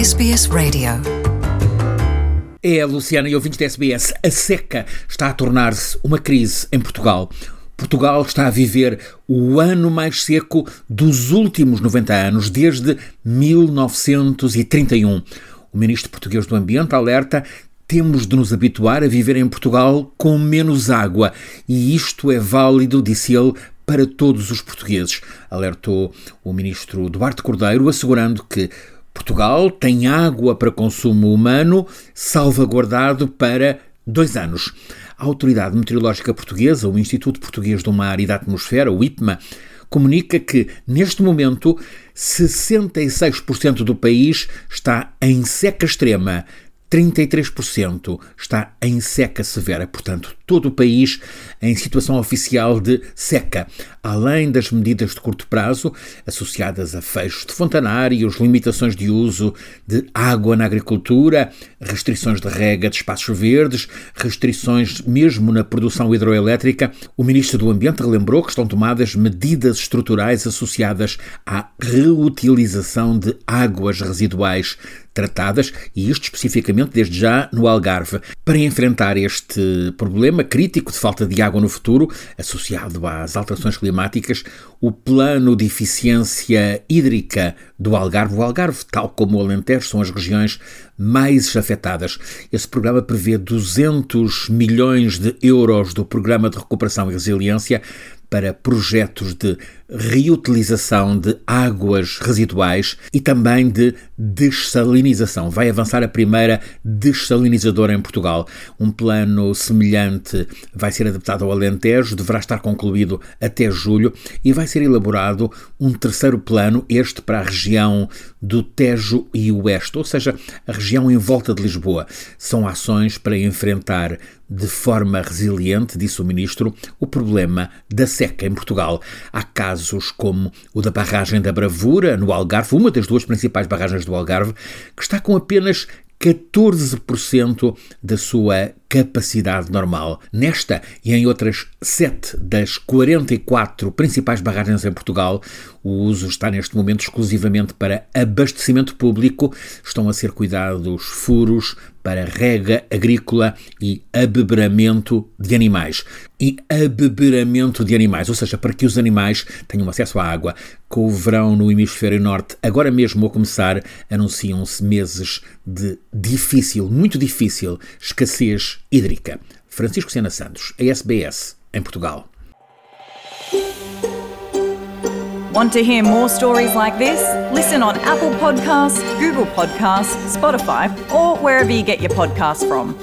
SBS Radio. É, Luciana e ouvintes da SBS, a seca está a tornar-se uma crise em Portugal. Portugal está a viver o ano mais seco dos últimos 90 anos, desde 1931. O ministro português do Ambiente alerta temos de nos habituar a viver em Portugal com menos água e isto é válido, disse ele, para todos os portugueses, alertou o ministro Duarte Cordeiro, assegurando que Portugal tem água para consumo humano salvaguardado para dois anos. A Autoridade Meteorológica Portuguesa, o Instituto Português do Mar e da Atmosfera, o IPMA, comunica que, neste momento, 66% do país está em seca extrema, 33% está em seca severa, portanto, todo o país em situação oficial de seca, além das medidas de curto prazo associadas a fechos de fontanários, limitações de uso de água na agricultura, restrições de rega de espaços verdes, restrições mesmo na produção hidroelétrica. O Ministro do Ambiente relembrou que estão tomadas medidas estruturais associadas à reutilização de águas residuais tratadas, e isto especificamente desde já no Algarve. Para enfrentar este problema crítico de falta de água no futuro, associado às alterações climáticas, o Plano de Eficiência Hídrica do Algarve, o Algarve, tal como o Alentejo, são as regiões mais afetadas. Esse programa prevê 200 milhões de euros do Programa de Recuperação e Resiliência para projetos de reutilização de águas residuais e também de dessalinização. Vai avançar a primeira dessalinizadora em Portugal. Um plano semelhante vai ser adaptado ao Alentejo, deverá estar concluído até julho e vai ser elaborado um terceiro plano, este para a região do Tejo e Oeste, ou seja, a região em volta de Lisboa. São ações para enfrentar de forma resiliente, disse o ministro, o problema da seca em Portugal. Há casos como o da barragem da Bravura, no Algarve, uma das duas principais barragens do Algarve, que está com apenas 14% da sua capacidade normal. Nesta e em outras 7 das 44 principais barragens em Portugal, o uso está neste momento exclusivamente para abastecimento público. Estão a ser cuidados furos para rega agrícola e abeberamento de animais. E abeberamento de animais, ou seja, para que os animais tenham acesso à água. Com o verão no hemisfério norte, agora mesmo a começar, anunciam-se meses de difícil, muito difícil, escassez hídrica. Francisco Sena Santos, a SBS, em Portugal. Want to hear more stories like this? Listen on Apple Podcasts, Google Podcasts, Spotify, or wherever you get your podcasts from.